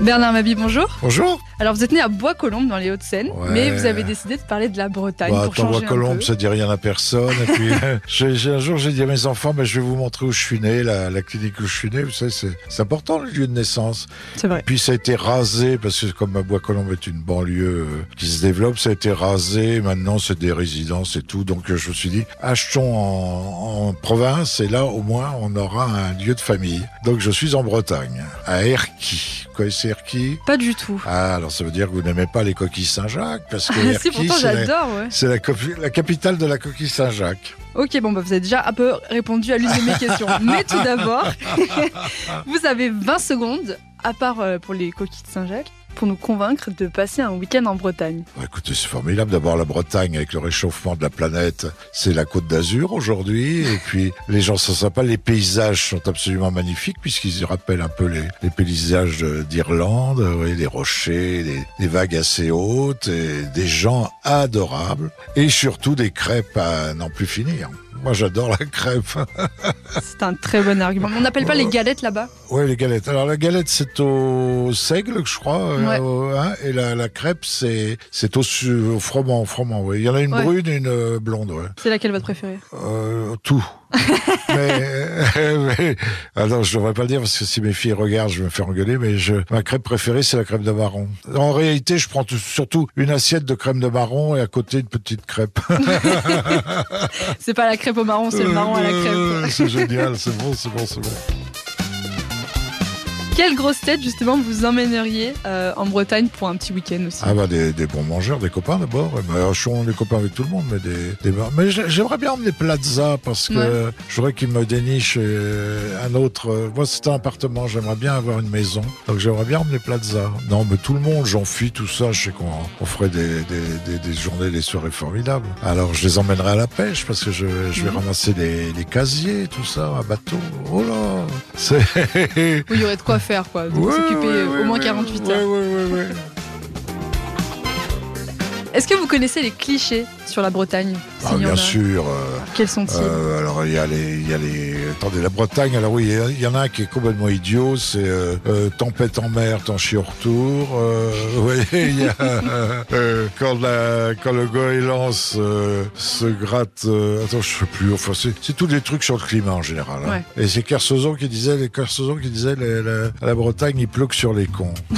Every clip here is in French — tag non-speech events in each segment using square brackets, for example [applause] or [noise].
Bernard Mabi, bonjour. Bonjour. Alors vous êtes né à Bois-Colombes dans les Hauts-de-Seine, Ouais. mais vous avez décidé de parler de la Bretagne Bah, pour attends, changer peu. ça dit rien à personne. Et puis, [laughs] [laughs] un jour, j'ai dit à mes enfants, bah, je vais vous montrer où je suis né, la, la clinique où je suis né. Vous savez, c'est important le lieu de naissance. C'est vrai. Puis ça a été rasé parce que comme Bois-Colombes est une banlieue euh, qui se développe, ça a été rasé. Maintenant, c'est des résidences et tout. Donc, je me suis dit, achetons en, en province et là, au moins, on aura un lieu de famille. Donc, je suis en Bretagne, à Erquy. Vous connaissez Pas du tout. Ah, alors ça veut dire que vous n'aimez pas les coquilles Saint-Jacques parce que [laughs] si pourtant c'est la- j'adore, ouais. c'est la capitale de la coquille Saint-Jacques. Ok, bon, bah, vous avez déjà un peu répondu à l'une de mes questions. [laughs] Mais tout d'abord, [laughs] vous avez 20 secondes, à part euh, pour les coquilles de Saint-Jacques, pour nous convaincre de passer un week-end en Bretagne. Bah, écoutez, c'est formidable. D'abord, la Bretagne, avec le réchauffement de la planète, c'est la côte d'Azur aujourd'hui. Et puis, les gens sont sympas. Les paysages sont absolument magnifiques, puisqu'ils rappellent un peu les, les paysages de- d'Irlande. Vous voyez, les rochers, les, les vagues assez hautes, et des gens adorables. Et surtout, des crêpes à n'en plus finir. Moi, j'adore la crêpe. [laughs] C'est un très bon argument. On n'appelle pas les galettes là-bas? Ouais, les galettes. Alors la galette, c'est au seigle, je crois, Ouais. au- hein, et la, la crêpe, c'est c'est au, au froment, au froment. Il y en a une Ouais. brune et une euh, blonde. Ouais. C'est laquelle votre préférée? Euh, tout. [laughs] mais, mais- ah non, je devrais pas le dire parce que si mes filles regardent, je vais me faire engueuler. Mais je, ma crêpe préférée, c'est la crêpe de marron. En réalité, je prends tout- surtout une assiette de crème de marron et à côté une petite crêpe. [laughs] C'est pas la crêpe au marron, c'est le marron à la Euh, crêpe. C'est génial, c'est bon, c'est bon, c'est bon. Quelle grosse tête justement vous emmèneriez euh, en Bretagne pour un petit week-end aussi Ah bah des, des bons mangeurs, des copains d'abord. Ouais, bah, je suis des copains avec tout le monde, mais des, des mais j'ai- j'aimerais bien emmener Plaza parce que Ouais. je voudrais qu'il me déniche euh, un autre. euh, Moi c'est un appartement, j'aimerais bien avoir une maison, donc j'aimerais bien emmener Plaza. Non mais tout le monde, j'en fuis tout ça. Je sais qu'on on ferait des, des, journées, des soirées formidables. Alors je les emmènerai à la pêche parce que je, je vais ramasser des, des casiers, tout ça, un bateau. Oh là, c'est il y aurait de quoi faire [laughs] quoi, de Ouais, s'occuper euh, au moins ouais, 48 ouais, heures. Est-ce que vous connaissez les clichés sur la Bretagne Ah, bien a. sûr. euh, Quels sont-ils Euh, alors il y a les, il y a les. Attendez, la Bretagne. Alors oui, il y en a un qui est complètement idiot. C'est euh, tempête en mer, t'en chies au retour. [laughs] Vous voyez, il y a quand la, quand le goéland se, se gratte. attends, je sais plus. Enfin, c'est tous des trucs sur le climat en général. hein. Et c'est Kersozon qui disait, les Kersozon qui disait, les- la, Bretagne, il pleut que sur les cons. [laughs]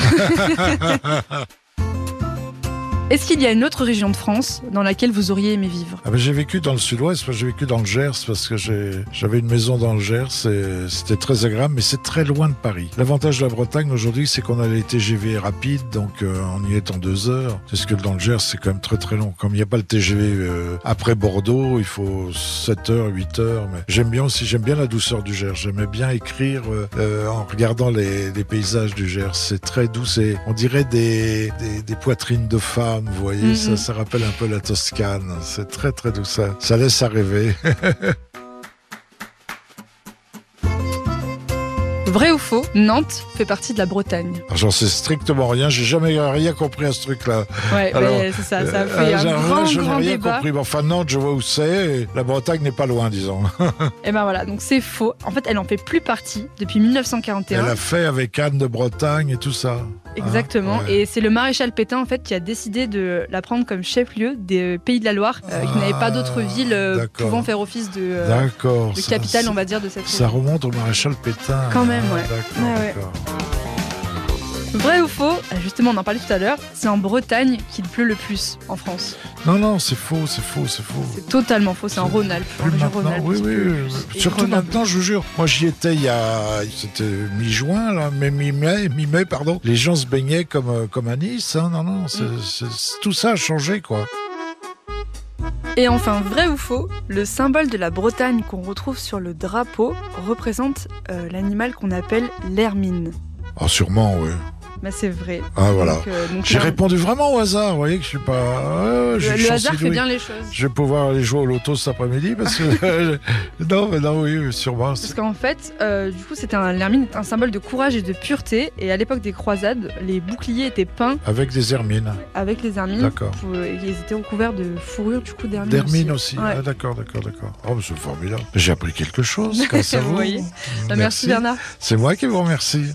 Est-ce qu'il y a une autre région de France dans laquelle vous auriez aimé vivre? Ah ben, j'ai vécu dans le sud-ouest, j'ai vécu dans le Gers parce que j'avais une maison dans le Gers et c'était très agréable, mais c'est très loin de Paris. L'avantage de la Bretagne aujourd'hui, c'est qu'on a les TGV rapides, donc euh, on y est en deux heures. C'est ce que dans le Gers, c'est quand même très très long. Comme il n'y a pas le TGV euh, après Bordeaux, il faut 7 heures, 8 heures. Mais j'aime bien aussi, j'aime bien la douceur du Gers. J'aimais bien écrire euh, en regardant les, paysages du Gers. C'est très doux, c'est, on dirait des, des poitrines de femmes, vous voyez. Ça, ça rappelle un peu la Toscane. C'est très très doux, ça, ça laisse à rêver. [laughs] Vrai ou faux Nantes fait partie de la Bretagne. Alors, J'en sais strictement rien, j'ai jamais rien compris à ce truc-là. Ouais, c'est ça, ça a Euh, fait j'ai- un grand, je n'ai grand rien débat. compris. Mais enfin, Nantes, je vois où c'est. La Bretagne n'est pas loin, disons. [laughs] Et ben voilà, donc c'est faux. En fait, elle en fait plus partie depuis 1941. Elle a fait avec Anne de Bretagne et tout ça. Exactement. Ah, ouais. Et c'est le maréchal Pétain en fait qui a décidé de la prendre comme chef-lieu des Pays de la Loire, euh, qui n'avait pas d'autres Ah, villes euh, pouvant faire office de, euh, de capitale, on va dire, de cette Ça remonte au maréchal Pétain. Quand même, ouais. Vrai ou faux Justement, on en parlait tout à l'heure. C'est en Bretagne qu'il pleut le plus en France. Non, non, c'est faux, c'est faux, c'est faux. C'est totalement faux. C'est en Rhône-Alpes, maintenant, Rhône-Alpes. oui, oui, oui. Surtout maintenant, je vous jure. Moi, j'y étais il y a, c'était mi-juin, là, mais mi-mai, mi-mai, pardon. Les gens se baignaient comme, euh, comme à Nice, hein. Non, non, c'est, Mm. tout ça a changé, quoi. Et enfin, vrai ou faux Le symbole de la Bretagne qu'on retrouve sur le drapeau représente euh, l'animal qu'on appelle l'hermine. Ah, sûrement, oui. Mais c'est vrai. Ah, voilà. Euh, J'ai là, répondu vraiment au hasard, vous voyez que je suis pas. Je Le, suis le chanceux, hasard fait bien les choses. Je vais pouvoir aller jouer au loto cet après-midi parce que. [laughs] non, mais non, oui, sûrement. Parce qu'en fait, euh, du coup, c'était un l'hermine, est un symbole de courage et de pureté. Et à l'époque des croisades, les boucliers étaient peints Avec des hermines. avec les hermines. D'accord. Ils étaient recouverts de fourrure du coup d'hermine. D'hermine aussi. aussi. Ouais. Ah, d'accord, d'accord, d'accord. Oh, mais c'est formidable. J'ai appris quelque chose [laughs] grâce à Vous vous. voyez. Bah, merci Bernard. C'est moi qui vous remercie.